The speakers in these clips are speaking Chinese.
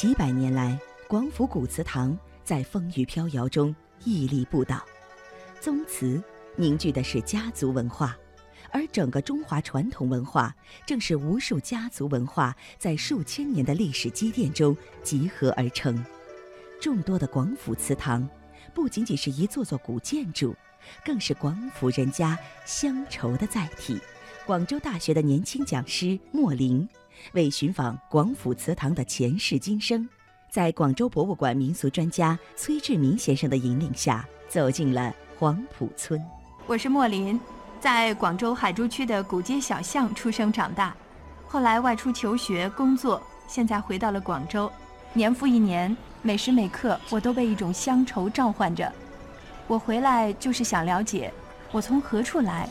几百年来，广府古祠堂在风雨飘摇中屹立不倒。宗祠凝聚的是家族文化，而整个中华传统文化正是无数家族文化在数千年的历史积淀中集合而成。众多的广府祠堂，不仅仅是一座座古建筑，更是广府人家乡愁的载体。广州大学的年轻讲师莫林，为寻访广府祠堂的前世今生，在广州博物馆民俗专家崔志明先生的引领下，走进了黄埔村。我是莫林，在广州海珠区的古街小巷出生长大，后来外出求学工作，现在回到了广州。年复一年，每时每刻我都被一种乡愁召唤着。我回来就是想了解，我从何处来。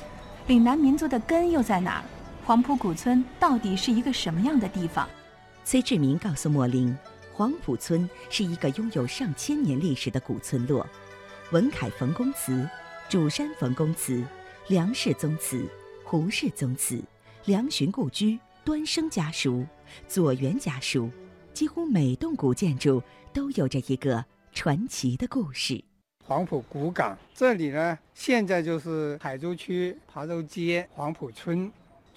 岭南民族的根又在哪儿？黄埔古村到底是一个什么样的地方？崔志明告诉莫林，黄埔村是一个拥有上千年历史的古村落，文凯冯公祠、主山冯公祠、梁氏宗祠、胡氏宗祠、梁寻故居、端生家书、左元家书，几乎每栋古建筑都有着一个传奇的故事。黄埔古港这里呢，现在就是海州区琶洲街黄埔村。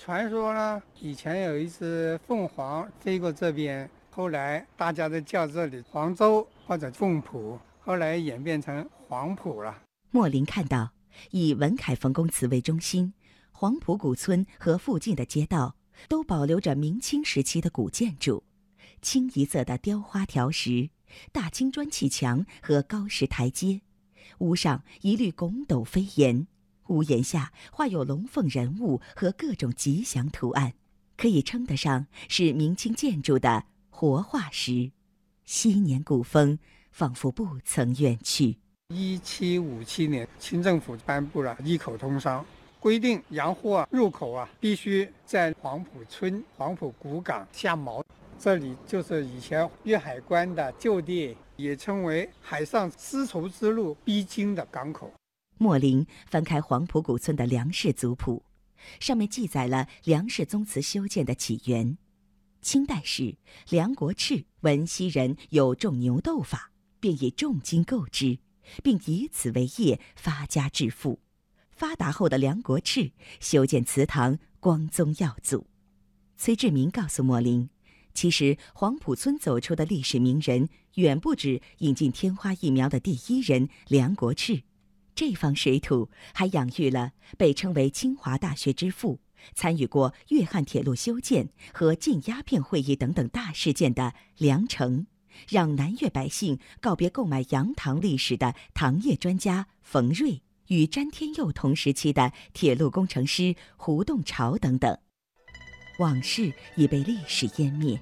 传说呢，以前有一只凤凰飞过这边，后来大家都叫这里黄州或者凤浦，后来演变成黄埔了。莫林看到，以文凯冯公祠为中心，黄埔古村和附近的街道都保留着明清时期的古建筑，清一色的雕花条石、大青砖砌墙和高石台阶。屋上一律拱斗飞檐，屋檐下画有龙凤人物和各种吉祥图案，可以称得上是明清建筑的活化石。昔年古风仿佛不曾远去。一七五七年，清政府颁布了一口通商，规定洋货入口啊必须在黄埔村黄埔古港下锚。这里就是以前粤海关的旧地，也称为海上丝绸之路必经的港口。莫林翻开黄埔古村的梁氏族谱，上面记载了梁氏宗祠修建的起源。清代时，梁国炽闻西人有种牛豆法，便以重金购之，并以此为业发家致富。发达后的梁国炽修建祠堂，光宗耀祖。崔志明告诉莫林。其实，黄埔村走出的历史名人远不止引进天花疫苗的第一人梁国炽，这方水土还养育了被称为清华大学之父、参与过粤汉铁路修建和禁鸦片会议等等大事件的梁诚，让南粤百姓告别购买洋糖历史的糖业专家冯瑞，与詹天佑同时期的铁路工程师胡栋朝等等。往事已被历史湮灭，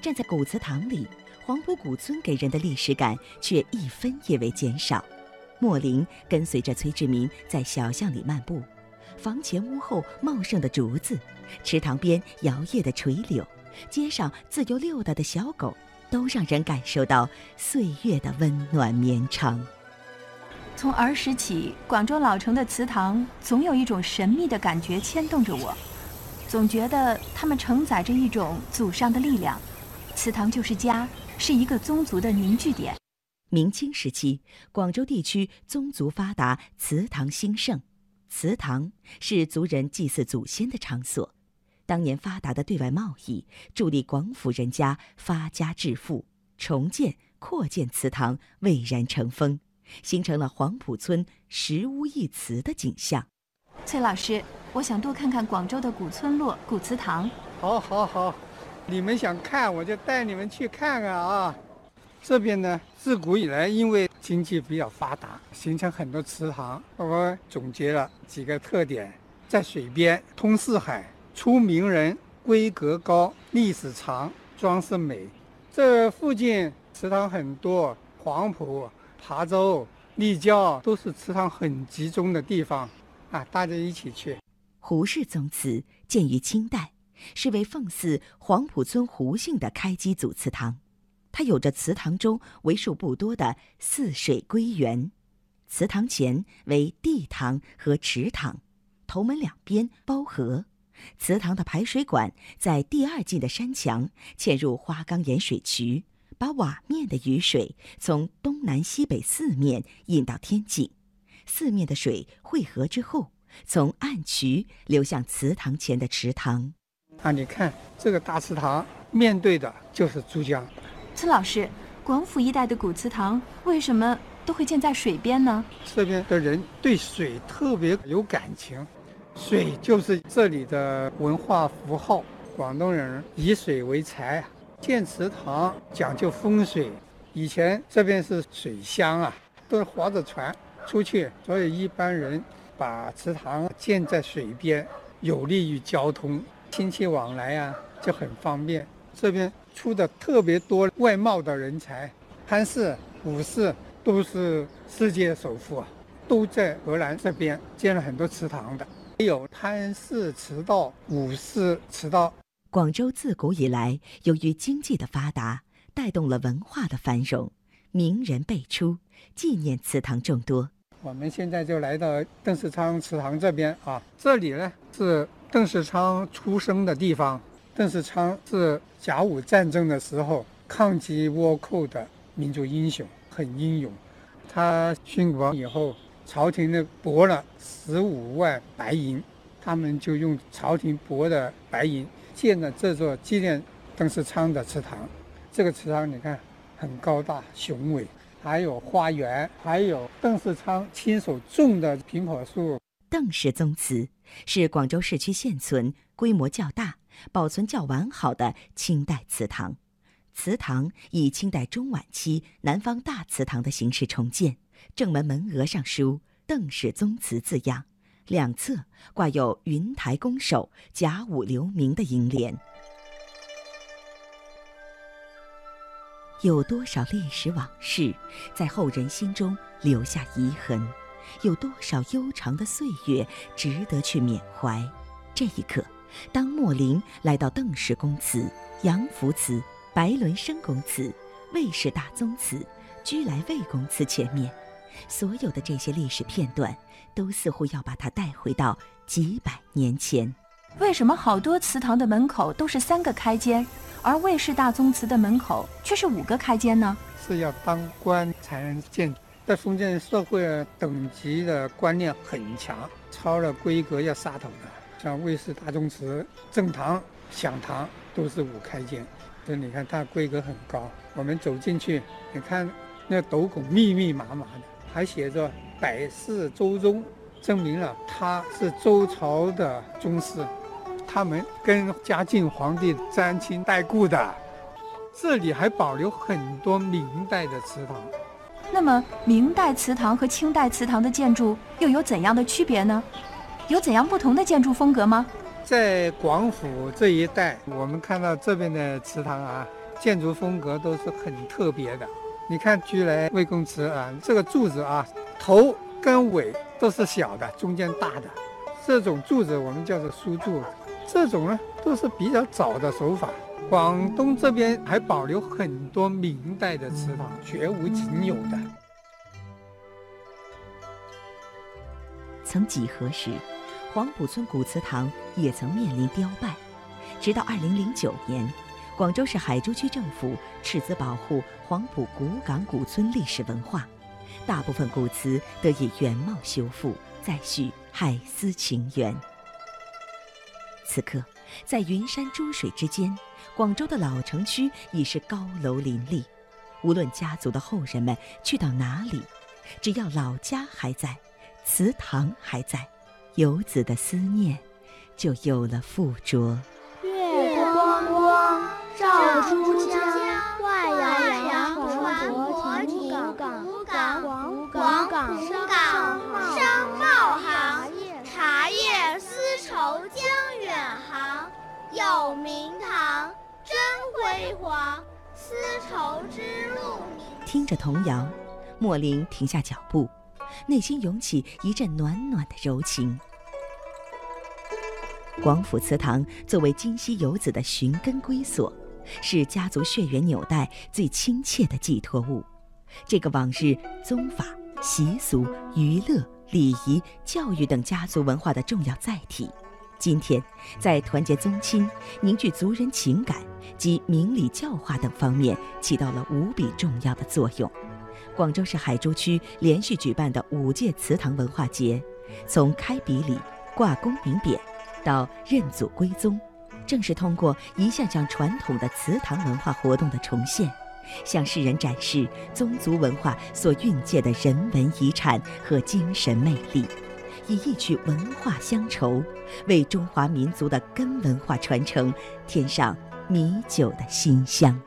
站在古祠堂里，黄埔古村给人的历史感却一分也未减少。莫林跟随着崔志明在小巷里漫步，房前屋后茂盛的竹子，池塘边摇曳的垂柳，街上自由溜达的小狗，都让人感受到岁月的温暖绵长。从儿时起，广州老城的祠堂总有一种神秘的感觉牵动着我。总觉得它们承载着一种祖上的力量，祠堂就是家，是一个宗族的凝聚点。明清时期，广州地区宗族发达，祠堂兴盛，祠堂是族人祭祀祖先的场所。当年发达的对外贸易，助力广府人家发家致富，重建、扩建祠堂蔚然成风，形成了黄埔村十屋一祠的景象。崔老师。我想多看看广州的古村落、古祠堂。好，好，好，你们想看，我就带你们去看看啊。这边呢，自古以来因为经济比较发达，形成很多祠堂。我总结了几个特点：在水边，通四海，出名人，规格高，历史长，装饰美。这附近祠堂很多，黄埔、琶洲、立交都是祠堂很集中的地方啊，大家一起去。胡氏宗祠建于清代，是为奉祀黄埔村胡姓的开基祖祠堂。它有着祠堂中为数不多的四水归源。祠堂前为地堂和池塘，头门两边包河。祠堂的排水管在第二进的山墙嵌入花岗岩水渠，把瓦面的雨水从东南西北四面引到天井，四面的水汇合之后，从暗渠流向祠堂前的池塘。啊，你看这个大祠堂面对的就是珠江。崔老师，广府一带的古祠堂为什么都会建在水边呢？这边的人对水特别有感情，水就是这里的文化符号。广东人以水为财，建祠堂讲究风水。以前这边是水乡啊，都是划着船出去，所以一般人把祠堂建在水边，有利于交通，亲戚往来啊就很方便。这边出的特别多外贸的人才，潘氏、武氏都是世界首富啊，都在荷兰这边建了很多祠堂的，有潘氏祠道、武氏祠道。广州自古以来，由于经济的发达，带动了文化的繁荣，名人辈出，纪念祠堂众多。我们现在就来到邓世昌祠堂这边啊，这里呢是邓世昌出生的地方。邓世昌是甲午战争的时候抗击倭寇的民族英雄，很英勇。他殉国以后，朝廷呢拨了十五万白银，他们就用朝廷拨的白银。建了这座纪念邓世昌的祠堂，这个祠堂你看很高大雄伟，还有花园，还有邓世昌亲手种的苹果树。邓氏宗祠是广州市区现存规模较大、保存较完好的清代祠堂。祠堂以清代中晚期南方大祠堂的形式重建，正门门额上书“邓氏宗祠”字样。两侧挂有“云台宫守，甲午留名”的楹联。有多少历史往事在后人心中留下遗痕？有多少悠长的岁月值得去缅怀？这一刻，当莫林来到邓氏公祠、杨福祠、白伦生公祠、魏氏大宗祠、居来魏公祠前面。所有的这些历史片段，都似乎要把它带回到几百年前。为什么好多祠堂的门口都是三个开间，而魏氏大宗祠的门口却是五个开间呢？是要当官才能建，在封建社会等级的观念很强，超了规格要杀头的。像魏氏大宗祠正堂、享堂都是五开间，所以你看它规格很高。我们走进去，你看那斗拱密密麻麻的。还写着“百世周宗”，证明了他是周朝的宗室，他们跟嘉靖皇帝沾亲带故的。这里还保留很多明代的祠堂。那么，明代祠堂和清代祠堂的建筑又有怎样的区别呢？有怎样不同的建筑风格吗？在广府这一带，我们看到这边的祠堂啊，建筑风格都是很特别的。你看居来魏公祠啊，这个柱子啊，头跟尾都是小的，中间大的，这种柱子我们叫做书柱。这种呢都是比较早的手法。广东这边还保留很多明代的祠堂，绝无仅有的。曾几何时，黄埔村古祠堂也曾面临凋败，直到二零零九年。广州市海珠区政府斥资保护黄埔古港古村历史文化，大部分古祠得以原貌修复，再续海思情缘。此刻，在云山珠水之间，广州的老城区已是高楼林立。无论家族的后人们去到哪里，只要老家还在，祠堂还在，游子的思念就有了附着。月光光照珠江，外洋船舶停港，广广府港商贸行，茶叶丝绸江远航。有明堂真辉煌，丝绸之路。听着童谣，莫林停下脚步，内心涌起一阵暖暖的柔情。广府祠堂作为今溪游子的寻根归所。是家族血缘纽带最亲切的寄托物，这个往日宗法、习俗、娱乐、礼仪、教育等家族文化的重要载体，今天在团结宗亲、凝聚族人情感、及明理教化等方面起到了无比重要的作用。广州市海珠区连续举办的五届祠堂文化节，从开笔礼、挂功名匾，到认祖归宗，正是通过一项项传统的祠堂文化活动的重现，向世人展示宗族文化所蕴借的人文遗产和精神魅力，以一曲文化乡愁，为中华民族的根文化传承添上米酒的馨香。